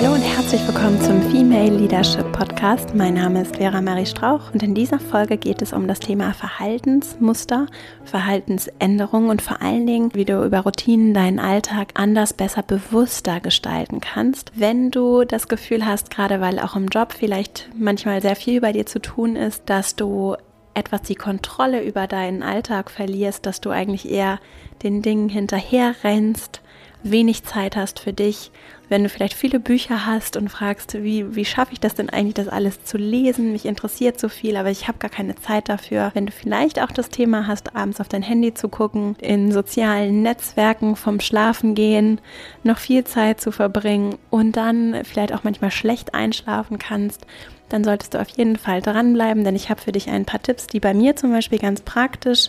Hallo und herzlich willkommen zum Female Leadership Podcast. Mein Name ist Vera Marie Strauch und in dieser Folge geht es um das Thema Verhaltensmuster, Verhaltensänderung und vor allen Dingen, wie du über Routinen deinen Alltag anders, besser, bewusster gestalten kannst. Wenn du das Gefühl hast, gerade weil auch im Job vielleicht manchmal sehr viel bei dir zu tun ist, dass du etwas die Kontrolle über deinen Alltag verlierst, dass du eigentlich eher den Dingen hinterher rennst, wenig Zeit hast für dich, wenn du vielleicht viele Bücher hast und fragst, wie, wie schaffe ich das denn eigentlich, das alles zu lesen? Mich interessiert so viel, aber ich habe gar keine Zeit dafür. Wenn du vielleicht auch das Thema hast, abends auf dein Handy zu gucken, in sozialen Netzwerken vom Schlafen gehen, noch viel Zeit zu verbringen und dann vielleicht auch manchmal schlecht einschlafen kannst, dann solltest du auf jeden Fall dranbleiben, denn ich habe für dich ein paar Tipps, die bei mir zum Beispiel ganz praktisch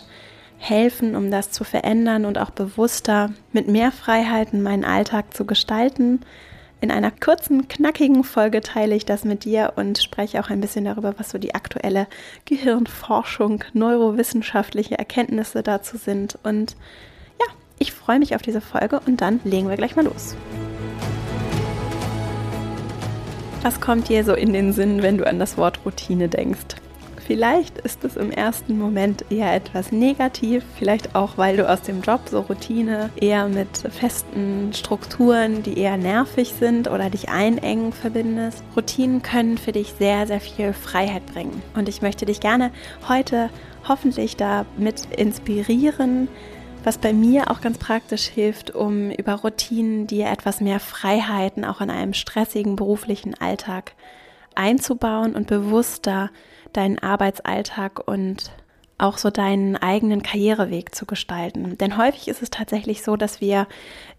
helfen, um das zu verändern und auch bewusster mit mehr Freiheiten meinen Alltag zu gestalten. In einer kurzen, knackigen Folge teile ich das mit dir und spreche auch ein bisschen darüber, was so die aktuelle Gehirnforschung, neurowissenschaftliche Erkenntnisse dazu sind. Und ja, ich freue mich auf diese Folge und dann legen wir gleich mal los. Was kommt dir so in den Sinn, wenn du an das Wort Routine denkst? Vielleicht ist es im ersten Moment eher etwas negativ, vielleicht auch, weil du aus dem Job so Routine eher mit festen Strukturen, die eher nervig sind oder dich einengen verbindest. Routinen können für dich sehr, sehr viel Freiheit bringen. Und ich möchte dich gerne heute hoffentlich damit inspirieren, was bei mir auch ganz praktisch hilft, um über Routinen dir etwas mehr Freiheiten auch in einem stressigen beruflichen Alltag einzubauen und bewusster deinen Arbeitsalltag und auch so deinen eigenen Karriereweg zu gestalten. Denn häufig ist es tatsächlich so, dass wir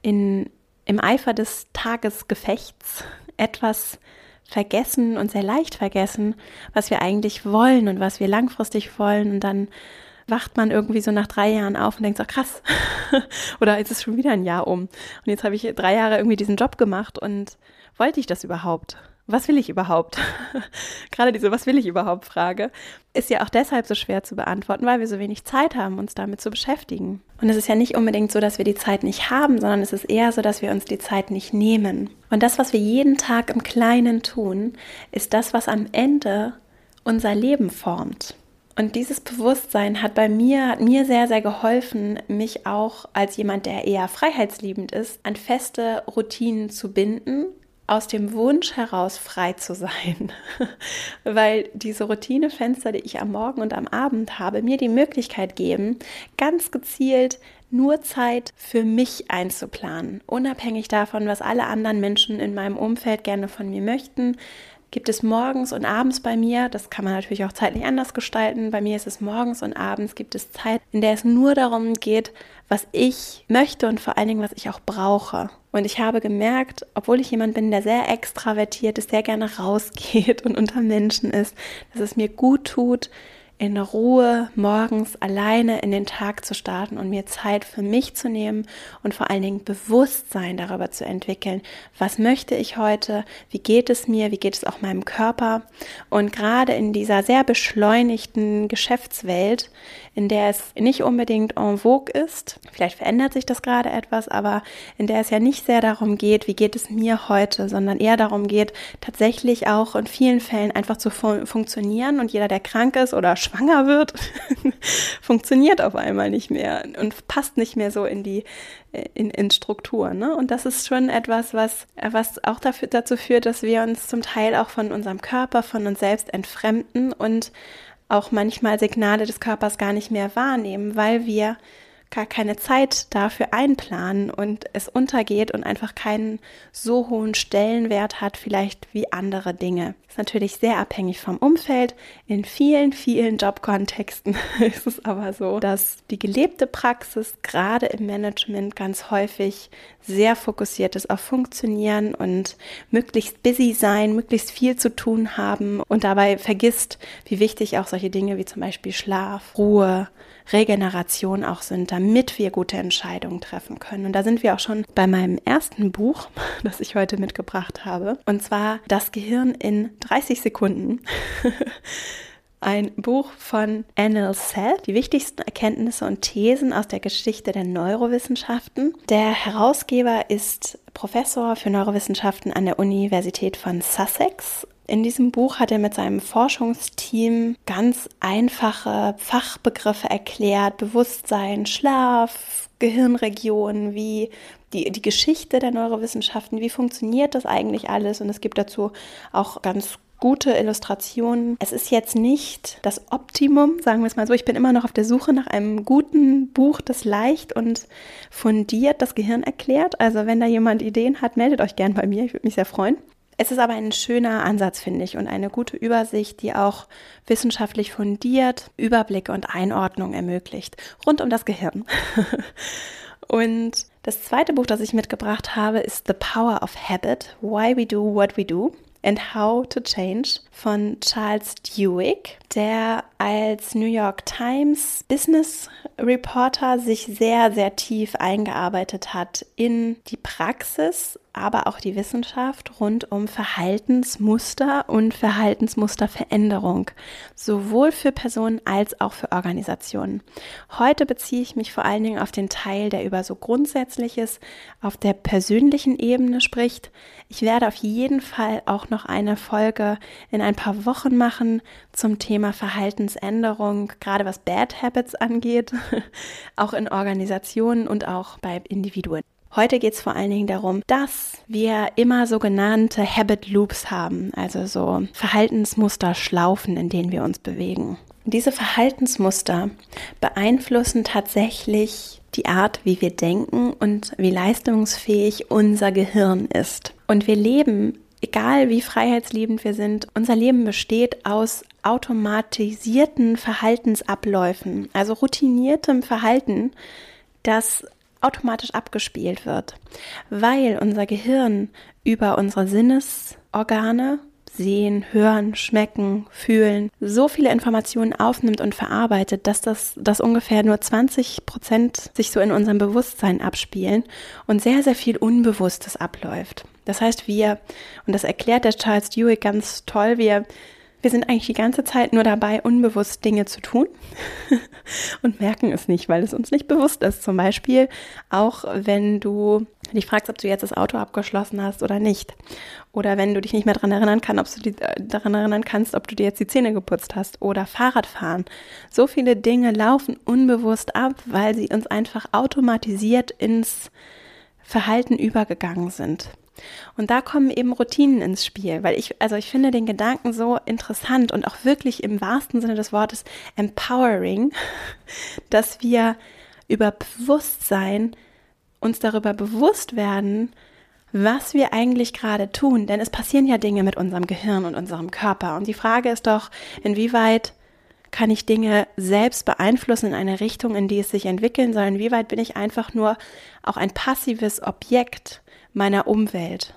in, im Eifer des Tagesgefechts etwas vergessen und sehr leicht vergessen, was wir eigentlich wollen und was wir langfristig wollen. Und dann wacht man irgendwie so nach drei Jahren auf und denkt so, krass, oder jetzt ist schon wieder ein Jahr um. Und jetzt habe ich drei Jahre irgendwie diesen Job gemacht und wollte ich das überhaupt? Was will ich überhaupt? Gerade diese Was will ich überhaupt Frage ist ja auch deshalb so schwer zu beantworten, weil wir so wenig Zeit haben, uns damit zu beschäftigen. Und es ist ja nicht unbedingt so, dass wir die Zeit nicht haben, sondern es ist eher so, dass wir uns die Zeit nicht nehmen. Und das, was wir jeden Tag im Kleinen tun, ist das, was am Ende unser Leben formt. Und dieses Bewusstsein hat bei mir, hat mir sehr, sehr geholfen, mich auch als jemand, der eher freiheitsliebend ist, an feste Routinen zu binden aus dem Wunsch heraus frei zu sein, weil diese Routinefenster, die ich am Morgen und am Abend habe, mir die Möglichkeit geben, ganz gezielt nur Zeit für mich einzuplanen, unabhängig davon, was alle anderen Menschen in meinem Umfeld gerne von mir möchten, gibt es morgens und abends bei mir, das kann man natürlich auch zeitlich anders gestalten, bei mir ist es morgens und abends gibt es Zeit, in der es nur darum geht, was ich möchte und vor allen Dingen, was ich auch brauche. Und ich habe gemerkt, obwohl ich jemand bin, der sehr extravertiert ist, sehr gerne rausgeht und unter Menschen ist, dass es mir gut tut, in Ruhe morgens alleine in den Tag zu starten und mir Zeit für mich zu nehmen und vor allen Dingen Bewusstsein darüber zu entwickeln, was möchte ich heute, wie geht es mir, wie geht es auch meinem Körper. Und gerade in dieser sehr beschleunigten Geschäftswelt, in der es nicht unbedingt en vogue ist, vielleicht verändert sich das gerade etwas, aber in der es ja nicht sehr darum geht, wie geht es mir heute, sondern eher darum geht, tatsächlich auch in vielen Fällen einfach zu fun funktionieren und jeder, der krank ist oder schwanger wird, funktioniert auf einmal nicht mehr und passt nicht mehr so in die in, in Struktur. Ne? Und das ist schon etwas, was, was auch dafür, dazu führt, dass wir uns zum Teil auch von unserem Körper, von uns selbst entfremden und auch manchmal Signale des Körpers gar nicht mehr wahrnehmen, weil wir gar keine Zeit dafür einplanen und es untergeht und einfach keinen so hohen Stellenwert hat, vielleicht wie andere Dinge. Ist natürlich sehr abhängig vom Umfeld. In vielen, vielen Jobkontexten ist es aber so, dass die gelebte Praxis gerade im Management ganz häufig sehr fokussiert ist auf Funktionieren und möglichst busy sein, möglichst viel zu tun haben und dabei vergisst, wie wichtig auch solche Dinge wie zum Beispiel Schlaf, Ruhe, Regeneration auch sind, damit wir gute Entscheidungen treffen können. Und da sind wir auch schon bei meinem ersten Buch, das ich heute mitgebracht habe, und zwar Das Gehirn in 30 Sekunden. ein Buch von Anil Seth, die wichtigsten Erkenntnisse und Thesen aus der Geschichte der Neurowissenschaften. Der Herausgeber ist Professor für Neurowissenschaften an der Universität von Sussex in diesem Buch hat er mit seinem Forschungsteam ganz einfache Fachbegriffe erklärt, Bewusstsein, Schlaf, Gehirnregionen, wie die, die Geschichte der Neurowissenschaften, wie funktioniert das eigentlich alles. Und es gibt dazu auch ganz gute Illustrationen. Es ist jetzt nicht das Optimum, sagen wir es mal so. Ich bin immer noch auf der Suche nach einem guten Buch, das leicht und fundiert das Gehirn erklärt. Also wenn da jemand Ideen hat, meldet euch gern bei mir. Ich würde mich sehr freuen. Es ist aber ein schöner Ansatz, finde ich, und eine gute Übersicht, die auch wissenschaftlich fundiert Überblicke und Einordnung ermöglicht, rund um das Gehirn. und das zweite Buch, das ich mitgebracht habe, ist The Power of Habit, Why We Do What We Do and How to Change von Charles Duhigg, der als New York Times Business Reporter sich sehr, sehr tief eingearbeitet hat in die Praxis aber auch die Wissenschaft rund um Verhaltensmuster und Verhaltensmusterveränderung, sowohl für Personen als auch für Organisationen. Heute beziehe ich mich vor allen Dingen auf den Teil, der über so Grundsätzliches auf der persönlichen Ebene spricht. Ich werde auf jeden Fall auch noch eine Folge in ein paar Wochen machen zum Thema Verhaltensänderung, gerade was Bad Habits angeht, auch in Organisationen und auch bei Individuen. Heute geht es vor allen Dingen darum, dass wir immer sogenannte Habit Loops haben, also so Verhaltensmuster, Schlaufen, in denen wir uns bewegen. Diese Verhaltensmuster beeinflussen tatsächlich die Art, wie wir denken und wie leistungsfähig unser Gehirn ist. Und wir leben, egal wie freiheitsliebend wir sind, unser Leben besteht aus automatisierten Verhaltensabläufen, also routiniertem Verhalten, das automatisch abgespielt wird, weil unser Gehirn über unsere Sinnesorgane sehen, hören, schmecken, fühlen, so viele Informationen aufnimmt und verarbeitet, dass das dass ungefähr nur 20 Prozent sich so in unserem Bewusstsein abspielen und sehr, sehr viel Unbewusstes abläuft. Das heißt, wir, und das erklärt der Charles Dewey ganz toll, wir wir sind eigentlich die ganze Zeit nur dabei, unbewusst Dinge zu tun und merken es nicht, weil es uns nicht bewusst ist. Zum Beispiel auch, wenn du dich fragst, ob du jetzt das Auto abgeschlossen hast oder nicht. Oder wenn du dich nicht mehr daran erinnern, kann, ob du die, äh, daran erinnern kannst, ob du dir jetzt die Zähne geputzt hast. Oder Fahrradfahren. So viele Dinge laufen unbewusst ab, weil sie uns einfach automatisiert ins Verhalten übergegangen sind. Und da kommen eben Routinen ins Spiel, weil ich, also ich finde den Gedanken so interessant und auch wirklich im wahrsten Sinne des Wortes empowering, dass wir über Bewusstsein uns darüber bewusst werden, was wir eigentlich gerade tun. Denn es passieren ja Dinge mit unserem Gehirn und unserem Körper. Und die Frage ist doch, inwieweit kann ich Dinge selbst beeinflussen in eine Richtung, in die es sich entwickeln soll? Inwieweit bin ich einfach nur auch ein passives Objekt meiner Umwelt.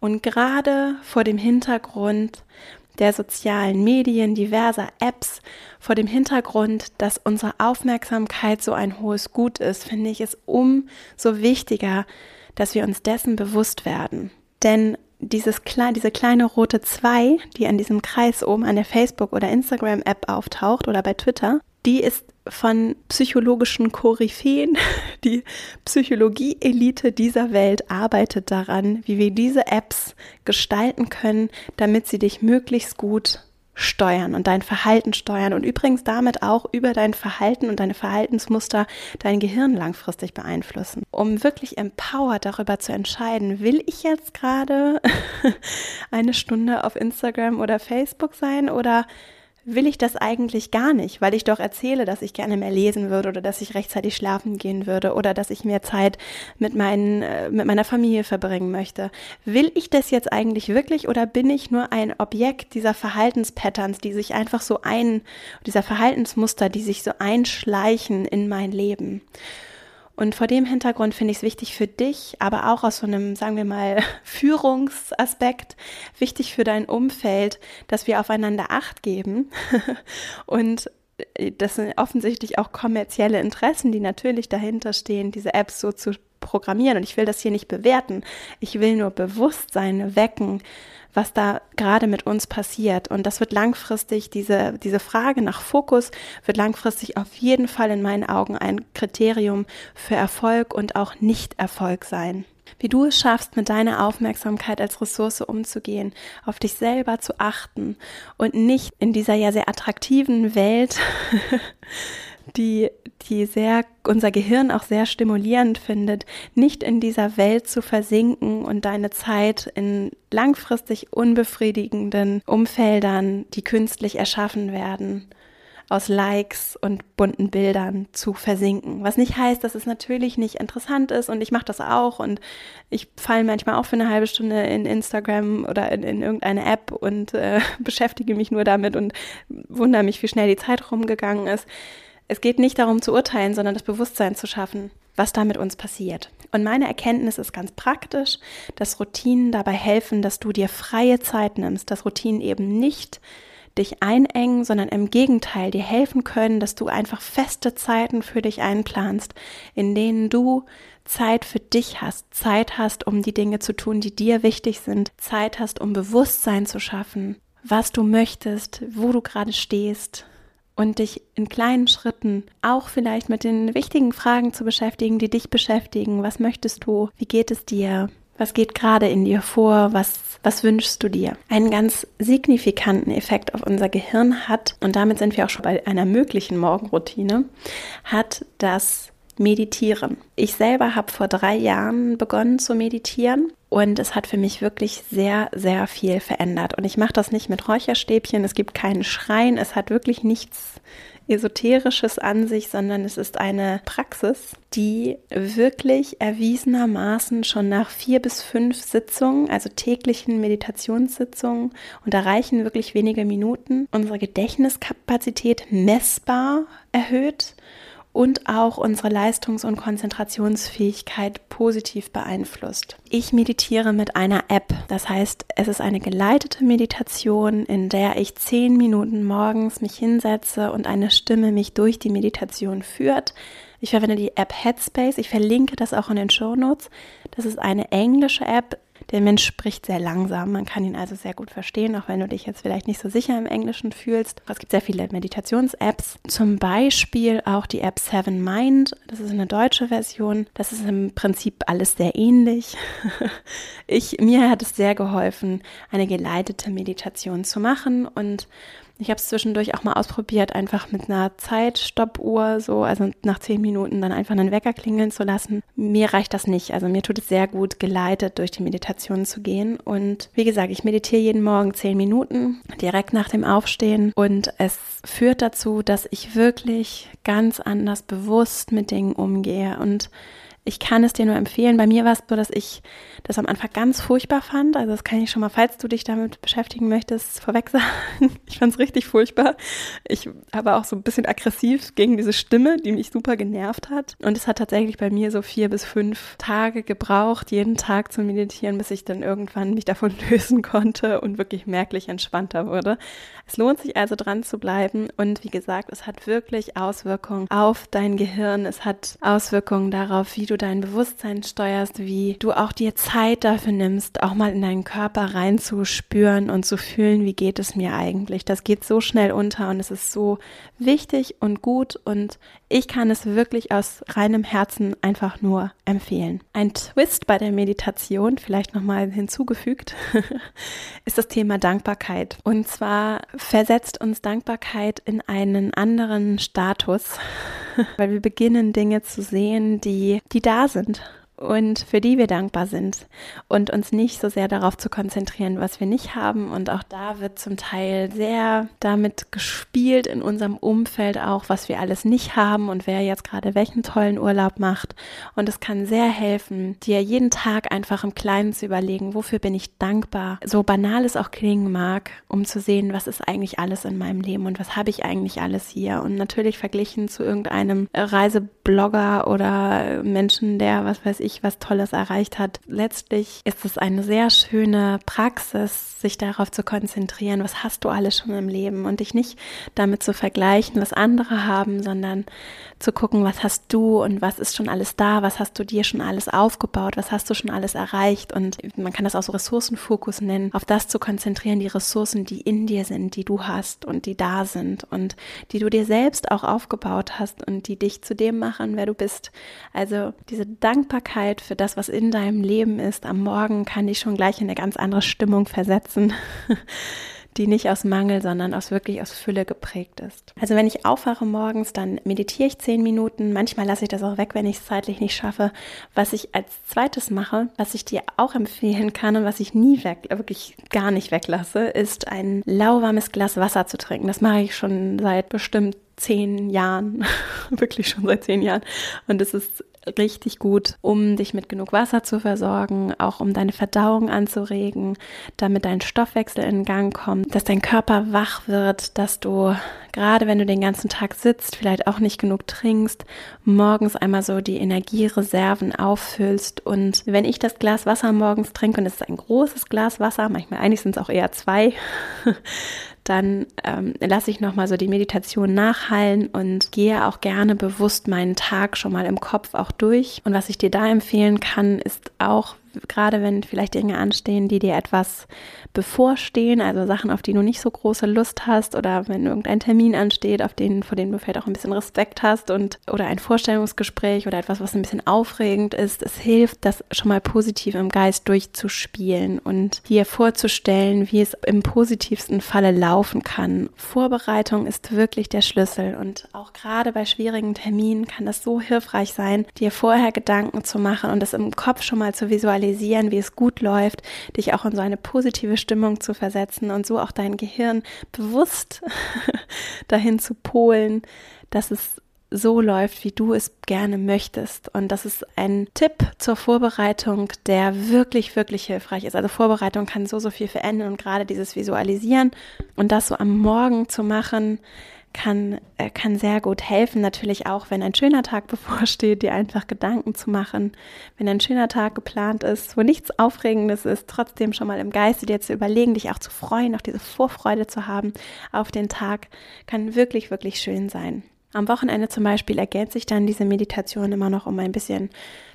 Und gerade vor dem Hintergrund der sozialen Medien, diverser Apps, vor dem Hintergrund, dass unsere Aufmerksamkeit so ein hohes Gut ist, finde ich es umso wichtiger, dass wir uns dessen bewusst werden. Denn dieses, diese kleine rote 2, die an diesem Kreis oben an der Facebook- oder Instagram-App auftaucht oder bei Twitter, die ist von psychologischen Koryphäen. Die Psychologie-Elite dieser Welt arbeitet daran, wie wir diese Apps gestalten können, damit sie dich möglichst gut steuern und dein Verhalten steuern und übrigens damit auch über dein Verhalten und deine Verhaltensmuster dein Gehirn langfristig beeinflussen. Um wirklich empowered darüber zu entscheiden, will ich jetzt gerade eine Stunde auf Instagram oder Facebook sein oder will ich das eigentlich gar nicht, weil ich doch erzähle, dass ich gerne mehr lesen würde oder dass ich rechtzeitig schlafen gehen würde oder dass ich mehr Zeit mit, meinen, äh, mit meiner Familie verbringen möchte. Will ich das jetzt eigentlich wirklich oder bin ich nur ein Objekt dieser Verhaltenspatterns, die sich einfach so ein, dieser Verhaltensmuster, die sich so einschleichen in mein Leben? Und vor dem Hintergrund finde ich es wichtig für dich, aber auch aus so einem, sagen wir mal, Führungsaspekt, wichtig für dein Umfeld, dass wir aufeinander Acht geben. und äh, das sind offensichtlich auch kommerzielle Interessen, die natürlich dahinter stehen, diese Apps so zu programmieren und ich will das hier nicht bewerten. Ich will nur Bewusstsein wecken, was da gerade mit uns passiert. Und das wird langfristig, diese, diese Frage nach Fokus wird langfristig auf jeden Fall in meinen Augen ein Kriterium für Erfolg und auch Nicht-Erfolg sein wie du es schaffst, mit deiner Aufmerksamkeit als Ressource umzugehen, auf dich selber zu achten und nicht in dieser ja sehr attraktiven Welt, die, die sehr, unser Gehirn auch sehr stimulierend findet, nicht in dieser Welt zu versinken und deine Zeit in langfristig unbefriedigenden Umfeldern, die künstlich erschaffen werden, aus Likes und bunten Bildern zu versinken. Was nicht heißt, dass es natürlich nicht interessant ist und ich mache das auch und ich falle manchmal auch für eine halbe Stunde in Instagram oder in, in irgendeine App und äh, beschäftige mich nur damit und wundere mich, wie schnell die Zeit rumgegangen ist. Es geht nicht darum zu urteilen, sondern das Bewusstsein zu schaffen, was da mit uns passiert. Und meine Erkenntnis ist ganz praktisch, dass Routinen dabei helfen, dass du dir freie Zeit nimmst, dass Routinen eben nicht dich einengen, sondern im Gegenteil dir helfen können, dass du einfach feste Zeiten für dich einplanst, in denen du Zeit für dich hast, Zeit hast, um die Dinge zu tun, die dir wichtig sind, Zeit hast, um Bewusstsein zu schaffen, was du möchtest, wo du gerade stehst und dich in kleinen Schritten auch vielleicht mit den wichtigen Fragen zu beschäftigen, die dich beschäftigen. Was möchtest du? Wie geht es dir? Was geht gerade in dir vor? Was, was wünschst du dir? Einen ganz signifikanten Effekt auf unser Gehirn hat, und damit sind wir auch schon bei einer möglichen Morgenroutine, hat das Meditieren. Ich selber habe vor drei Jahren begonnen zu meditieren und es hat für mich wirklich sehr, sehr viel verändert. Und ich mache das nicht mit Räucherstäbchen, es gibt keinen Schrein, es hat wirklich nichts Esoterisches an sich, sondern es ist eine Praxis, die wirklich erwiesenermaßen schon nach vier bis fünf Sitzungen, also täglichen Meditationssitzungen, und da reichen wirklich wenige Minuten, unsere Gedächtniskapazität messbar erhöht und auch unsere Leistungs- und Konzentrationsfähigkeit positiv beeinflusst. Ich meditiere mit einer App. Das heißt, es ist eine geleitete Meditation, in der ich zehn Minuten morgens mich hinsetze und eine Stimme mich durch die Meditation führt. Ich verwende die App Headspace. Ich verlinke das auch in den Show Notes. Das ist eine englische App, der Mensch spricht sehr langsam, man kann ihn also sehr gut verstehen, auch wenn du dich jetzt vielleicht nicht so sicher im Englischen fühlst. Es gibt sehr viele Meditations-Apps, zum Beispiel auch die App Seven Mind, das ist eine deutsche Version. Das ist im Prinzip alles sehr ähnlich. Ich, mir hat es sehr geholfen, eine geleitete Meditation zu machen und ich habe es zwischendurch auch mal ausprobiert, einfach mit einer Zeitstoppuhr, so, also nach zehn Minuten dann einfach einen Wecker klingeln zu lassen. Mir reicht das nicht. Also mir tut es sehr gut, geleitet durch die Meditation zu gehen. Und wie gesagt, ich meditiere jeden Morgen zehn Minuten, direkt nach dem Aufstehen. Und es führt dazu, dass ich wirklich ganz anders bewusst mit Dingen umgehe und ich kann es dir nur empfehlen. Bei mir war es so, dass ich das am Anfang ganz furchtbar fand. Also das kann ich schon mal, falls du dich damit beschäftigen möchtest, vorweg sagen. Ich fand es richtig furchtbar. Ich habe auch so ein bisschen aggressiv gegen diese Stimme, die mich super genervt hat. Und es hat tatsächlich bei mir so vier bis fünf Tage gebraucht, jeden Tag zu meditieren, bis ich dann irgendwann mich davon lösen konnte und wirklich merklich entspannter wurde. Es lohnt sich also dran zu bleiben. Und wie gesagt, es hat wirklich Auswirkungen auf dein Gehirn. Es hat Auswirkungen darauf, wie du dein Bewusstsein steuerst, wie du auch dir Zeit dafür nimmst, auch mal in deinen Körper reinzuspüren und zu fühlen, wie geht es mir eigentlich. Das geht so schnell unter und es ist so wichtig und gut und ich kann es wirklich aus reinem Herzen einfach nur empfehlen. Ein Twist bei der Meditation, vielleicht nochmal hinzugefügt, ist das Thema Dankbarkeit. Und zwar versetzt uns Dankbarkeit in einen anderen Status, weil wir beginnen Dinge zu sehen, die, die da sind und für die wir dankbar sind und uns nicht so sehr darauf zu konzentrieren, was wir nicht haben. Und auch da wird zum Teil sehr damit gespielt in unserem Umfeld auch, was wir alles nicht haben und wer jetzt gerade welchen tollen Urlaub macht. Und es kann sehr helfen, dir jeden Tag einfach im Kleinen zu überlegen, wofür bin ich dankbar, so banal es auch klingen mag, um zu sehen, was ist eigentlich alles in meinem Leben und was habe ich eigentlich alles hier. Und natürlich verglichen zu irgendeinem Reiseblogger oder Menschen, der, was weiß ich, ich was Tolles erreicht hat. Letztlich ist es eine sehr schöne Praxis, sich darauf zu konzentrieren, was hast du alles schon im Leben und dich nicht damit zu vergleichen, was andere haben, sondern zu gucken, was hast du und was ist schon alles da, was hast du dir schon alles aufgebaut, was hast du schon alles erreicht und man kann das auch so Ressourcenfokus nennen, auf das zu konzentrieren, die Ressourcen, die in dir sind, die du hast und die da sind und die du dir selbst auch aufgebaut hast und die dich zu dem machen, wer du bist. Also diese Dankbarkeit für das, was in deinem Leben ist, am Morgen kann dich schon gleich in eine ganz andere Stimmung versetzen. die nicht aus Mangel, sondern aus wirklich aus Fülle geprägt ist. Also wenn ich aufwache morgens, dann meditiere ich zehn Minuten. Manchmal lasse ich das auch weg, wenn ich es zeitlich nicht schaffe. Was ich als zweites mache, was ich dir auch empfehlen kann und was ich nie weg, wirklich gar nicht weglasse, ist ein lauwarmes Glas Wasser zu trinken. Das mache ich schon seit bestimmt zehn Jahren, wirklich schon seit zehn Jahren. Und es ist richtig gut, um dich mit genug Wasser zu versorgen, auch um deine Verdauung anzuregen, damit dein Stoffwechsel in Gang kommt, dass dein Körper wach wird, dass du gerade wenn du den ganzen Tag sitzt, vielleicht auch nicht genug trinkst, morgens einmal so die Energiereserven auffüllst. Und wenn ich das Glas Wasser morgens trinke, und es ist ein großes Glas Wasser, manchmal eigentlich sind es auch eher zwei, dann ähm, lasse ich nochmal so die Meditation nachhallen und gehe auch gerne bewusst meinen Tag schon mal im Kopf auch durch. Und was ich dir da empfehlen kann, ist auch gerade wenn vielleicht Dinge anstehen, die dir etwas bevorstehen, also Sachen, auf die du nicht so große Lust hast oder wenn irgendein Termin ansteht, auf den, vor dem du vielleicht auch ein bisschen Respekt hast und oder ein Vorstellungsgespräch oder etwas, was ein bisschen aufregend ist, es hilft, das schon mal positiv im Geist durchzuspielen und dir vorzustellen, wie es im positivsten Falle laufen kann. Vorbereitung ist wirklich der Schlüssel und auch gerade bei schwierigen Terminen kann das so hilfreich sein, dir vorher Gedanken zu machen und das im Kopf schon mal zu visualisieren visualisieren, wie es gut läuft, dich auch in so eine positive Stimmung zu versetzen und so auch dein Gehirn bewusst dahin zu polen, dass es so läuft, wie du es gerne möchtest. Und das ist ein Tipp zur Vorbereitung, der wirklich, wirklich hilfreich ist. Also Vorbereitung kann so, so viel verändern und gerade dieses Visualisieren und das so am Morgen zu machen, kann, äh, kann sehr gut helfen. Natürlich auch, wenn ein schöner Tag bevorsteht, dir einfach Gedanken zu machen. Wenn ein schöner Tag geplant ist, wo nichts Aufregendes ist, trotzdem schon mal im Geiste dir zu überlegen, dich auch zu freuen, auch diese Vorfreude zu haben auf den Tag, kann wirklich, wirklich schön sein. Am Wochenende zum Beispiel ergänzt sich dann diese Meditation immer noch, um ein bisschen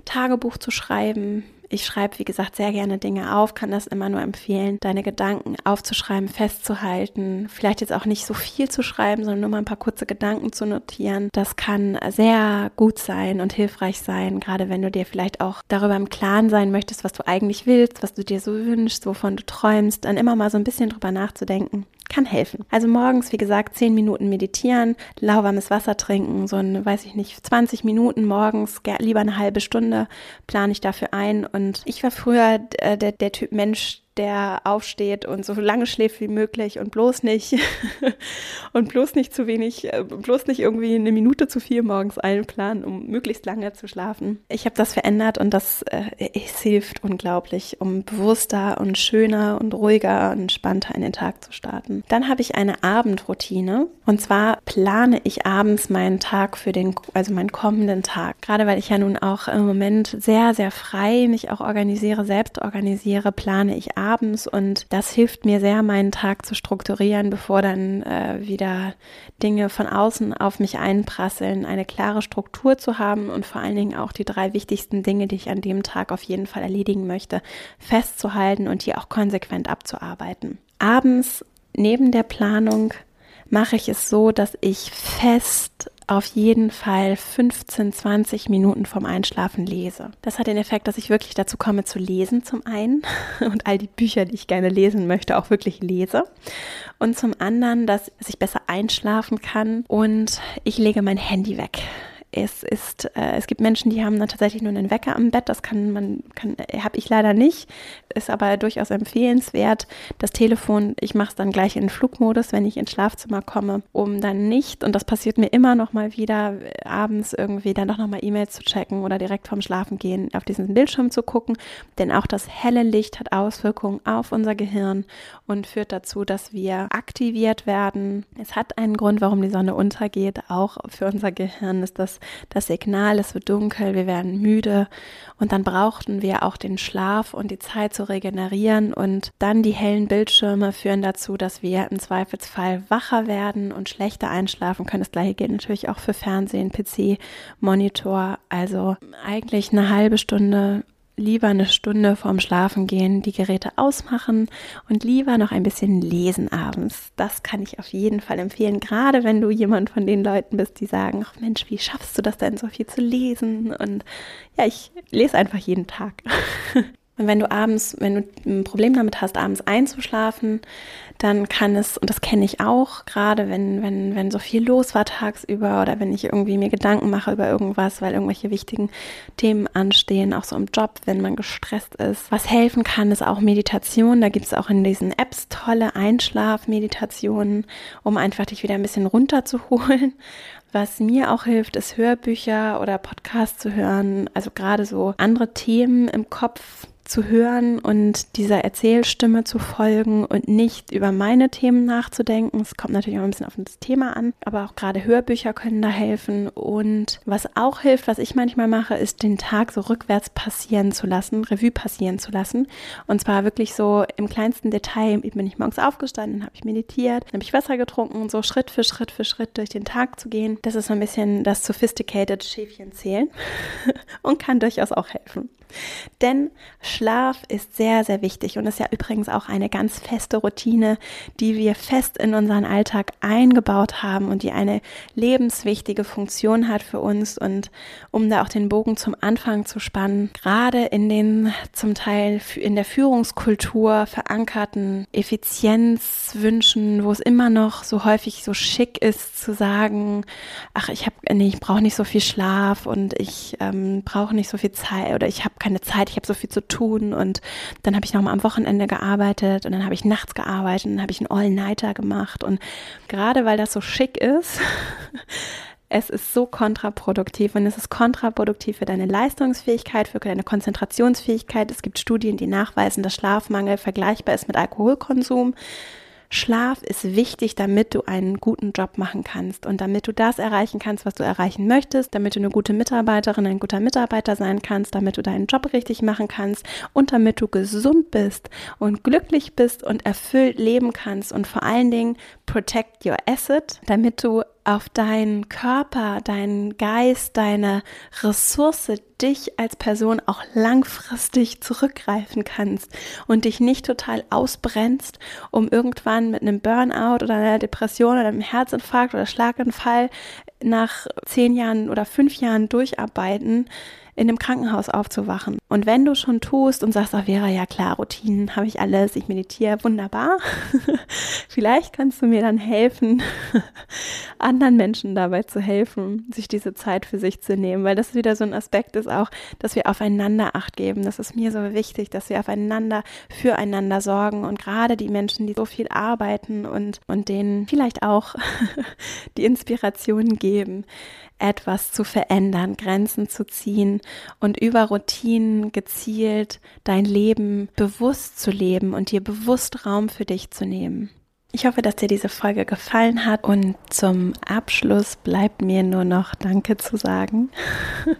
Tagebuch zu schreiben, ich schreibe, wie gesagt, sehr gerne Dinge auf, kann das immer nur empfehlen, deine Gedanken aufzuschreiben, festzuhalten. Vielleicht jetzt auch nicht so viel zu schreiben, sondern nur mal ein paar kurze Gedanken zu notieren. Das kann sehr gut sein und hilfreich sein, gerade wenn du dir vielleicht auch darüber im Klaren sein möchtest, was du eigentlich willst, was du dir so wünschst, wovon du träumst, dann immer mal so ein bisschen drüber nachzudenken kann helfen. Also morgens, wie gesagt, 10 Minuten meditieren, lauwarmes Wasser trinken, so ein, weiß ich nicht, 20 Minuten morgens, lieber eine halbe Stunde plane ich dafür ein. Und ich war früher äh, der, der Typ Mensch, der aufsteht und so lange schläft wie möglich und bloß nicht und bloß nicht zu wenig, äh, bloß nicht irgendwie eine Minute zu viel morgens einplanen, um möglichst lange zu schlafen. Ich habe das verändert und das äh, es hilft unglaublich, um bewusster und schöner und ruhiger und entspannter in den Tag zu starten. Dann habe ich eine Abendroutine und zwar plane ich abends meinen Tag für den, also meinen kommenden Tag. Gerade weil ich ja nun auch im Moment sehr, sehr frei mich auch organisiere, selbst organisiere, plane ich abends und das hilft mir sehr, meinen Tag zu strukturieren, bevor dann äh, wieder Dinge von außen auf mich einprasseln, eine klare Struktur zu haben und vor allen Dingen auch die drei wichtigsten Dinge, die ich an dem Tag auf jeden Fall erledigen möchte, festzuhalten und die auch konsequent abzuarbeiten. Abends neben der Planung mache ich es so, dass ich fest auf jeden Fall 15, 20 Minuten vom Einschlafen lese. Das hat den Effekt, dass ich wirklich dazu komme zu lesen zum einen und all die Bücher, die ich gerne lesen möchte, auch wirklich lese. Und zum anderen, dass ich besser einschlafen kann und ich lege mein Handy weg es ist, äh, es gibt Menschen, die haben dann tatsächlich nur einen Wecker am Bett. Das kann man, kann, habe ich leider nicht. Ist aber durchaus empfehlenswert. Das Telefon, ich mache es dann gleich in Flugmodus, wenn ich ins Schlafzimmer komme, um dann nicht, und das passiert mir immer noch mal wieder, abends irgendwie dann doch noch mal E-Mails zu checken oder direkt vorm Schlafen gehen auf diesen Bildschirm zu gucken. Denn auch das helle Licht hat Auswirkungen auf unser Gehirn und führt dazu, dass wir aktiviert werden. Es hat einen Grund, warum die Sonne untergeht. Auch für unser Gehirn ist das das Signal, es wird dunkel, wir werden müde und dann brauchten wir auch den Schlaf und die Zeit zu regenerieren und dann die hellen Bildschirme führen dazu, dass wir im Zweifelsfall wacher werden und schlechter einschlafen können. Das gleiche gilt natürlich auch für Fernsehen, PC, Monitor. Also eigentlich eine halbe Stunde lieber eine Stunde vorm Schlafengehen die Geräte ausmachen und lieber noch ein bisschen lesen abends. Das kann ich auf jeden Fall empfehlen, gerade wenn du jemand von den Leuten bist, die sagen, ach Mensch, wie schaffst du das denn so viel zu lesen? Und ja, ich lese einfach jeden Tag. Und wenn du abends, wenn du ein Problem damit hast, abends einzuschlafen, dann kann es, und das kenne ich auch, gerade wenn, wenn, wenn so viel los war tagsüber oder wenn ich irgendwie mir Gedanken mache über irgendwas, weil irgendwelche wichtigen Themen anstehen, auch so im Job, wenn man gestresst ist. Was helfen kann, ist auch Meditation. Da gibt es auch in diesen Apps tolle Einschlafmeditationen, um einfach dich wieder ein bisschen runterzuholen. Was mir auch hilft, ist Hörbücher oder Podcasts zu hören, also gerade so andere Themen im Kopf zu hören und dieser Erzählstimme zu folgen und nicht über meine Themen nachzudenken. Es kommt natürlich auch ein bisschen auf das Thema an, aber auch gerade Hörbücher können da helfen. Und was auch hilft, was ich manchmal mache, ist den Tag so rückwärts passieren zu lassen, Revue passieren zu lassen. Und zwar wirklich so im kleinsten Detail. Bin ich morgens aufgestanden, habe ich meditiert, habe ich Wasser getrunken und so Schritt für Schritt für Schritt durch den Tag zu gehen. Das ist so ein bisschen das sophisticated Schäfchen zählen und kann durchaus auch helfen. Denn Schlaf ist sehr, sehr wichtig und ist ja übrigens auch eine ganz feste Routine, die wir fest in unseren Alltag eingebaut haben und die eine lebenswichtige Funktion hat für uns. Und um da auch den Bogen zum Anfang zu spannen, gerade in den zum Teil in der Führungskultur verankerten Effizienzwünschen, wo es immer noch so häufig so schick ist zu sagen, ach, ich habe, nee, ich brauche nicht so viel Schlaf und ich ähm, brauche nicht so viel Zeit oder ich habe keine Zeit, ich habe so viel zu tun und dann habe ich noch mal am Wochenende gearbeitet und dann habe ich nachts gearbeitet und dann habe ich einen All-Nighter gemacht und gerade weil das so schick ist, es ist so kontraproduktiv und es ist kontraproduktiv für deine Leistungsfähigkeit, für deine Konzentrationsfähigkeit. Es gibt Studien, die nachweisen, dass Schlafmangel vergleichbar ist mit Alkoholkonsum. Schlaf ist wichtig, damit du einen guten Job machen kannst und damit du das erreichen kannst, was du erreichen möchtest, damit du eine gute Mitarbeiterin, ein guter Mitarbeiter sein kannst, damit du deinen Job richtig machen kannst und damit du gesund bist und glücklich bist und erfüllt leben kannst und vor allen Dingen protect your asset, damit du auf deinen Körper, deinen Geist, deine Ressource, dich als Person auch langfristig zurückgreifen kannst und dich nicht total ausbrennst, um irgendwann mit einem Burnout oder einer Depression oder einem Herzinfarkt oder Schlaganfall nach zehn Jahren oder fünf Jahren durcharbeiten, in einem Krankenhaus aufzuwachen. Und wenn du schon tust und sagst, ach Vera, ja klar, Routinen habe ich alles, ich meditiere, wunderbar. Vielleicht kannst du mir dann helfen, anderen Menschen dabei zu helfen, sich diese Zeit für sich zu nehmen, weil das wieder so ein Aspekt ist auch, dass wir aufeinander Acht geben. Das ist mir so wichtig, dass wir aufeinander, füreinander sorgen und gerade die Menschen, die so viel arbeiten und, und denen vielleicht auch die Inspiration geben, etwas zu verändern, Grenzen zu ziehen und über Routinen gezielt dein Leben bewusst zu leben und dir bewusst Raum für dich zu nehmen. Ich hoffe, dass dir diese Folge gefallen hat und zum Abschluss bleibt mir nur noch Danke zu sagen.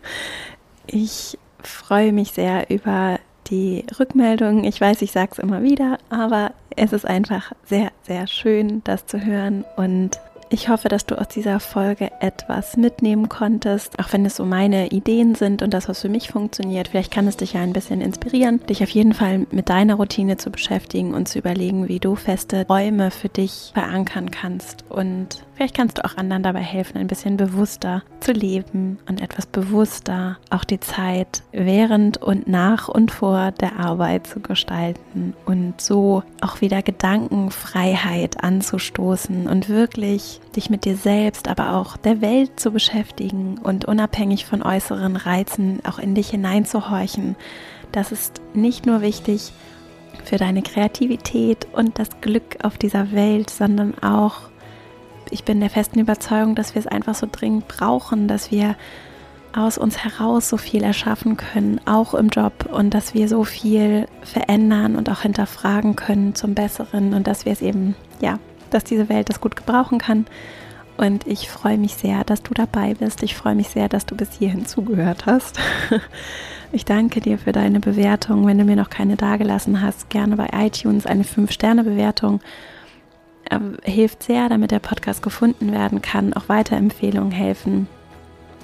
Ich freue mich sehr über die Rückmeldungen. Ich weiß, ich sage es immer wieder, aber es ist einfach sehr, sehr schön, das zu hören und ich hoffe, dass du aus dieser Folge etwas mitnehmen konntest, auch wenn es so meine Ideen sind und das, was für mich funktioniert. Vielleicht kann es dich ja ein bisschen inspirieren, dich auf jeden Fall mit deiner Routine zu beschäftigen und zu überlegen, wie du feste Räume für dich verankern kannst. Und vielleicht kannst du auch anderen dabei helfen, ein bisschen bewusster zu leben und etwas bewusster auch die Zeit während und nach und vor der Arbeit zu gestalten und so auch wieder Gedankenfreiheit anzustoßen und wirklich dich mit dir selbst, aber auch der Welt zu beschäftigen und unabhängig von äußeren Reizen auch in dich hineinzuhorchen. Das ist nicht nur wichtig für deine Kreativität und das Glück auf dieser Welt, sondern auch, ich bin der festen Überzeugung, dass wir es einfach so dringend brauchen, dass wir aus uns heraus so viel erschaffen können, auch im Job und dass wir so viel verändern und auch hinterfragen können zum Besseren und dass wir es eben, ja, dass diese Welt das gut gebrauchen kann Und ich freue mich sehr, dass du dabei bist. Ich freue mich sehr, dass du bis hierhin zugehört hast. Ich danke dir für deine Bewertung. Wenn du mir noch keine dagelassen hast, gerne bei iTunes eine 5-Sterne-Bewertung. Äh, hilft sehr, damit der Podcast gefunden werden kann. Auch Weiterempfehlungen helfen.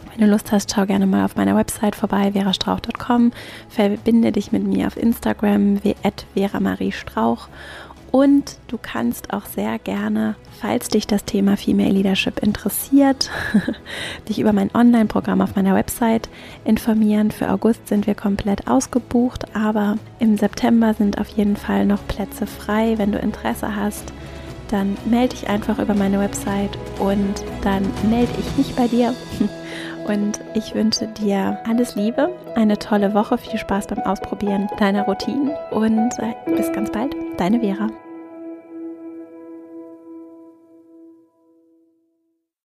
Wenn du Lust hast, schau gerne mal auf meiner Website vorbei, verastrauch.com. Verbinde dich mit mir auf Instagram, wie Vera Marie Strauch und du kannst auch sehr gerne, falls dich das Thema Female Leadership interessiert, dich über mein Online-Programm auf meiner Website informieren. Für August sind wir komplett ausgebucht, aber im September sind auf jeden Fall noch Plätze frei. Wenn du Interesse hast, dann melde dich einfach über meine Website und dann melde ich mich bei dir. Und ich wünsche dir alles Liebe, eine tolle Woche, viel Spaß beim Ausprobieren deiner Routinen und äh, bis ganz bald, deine Vera.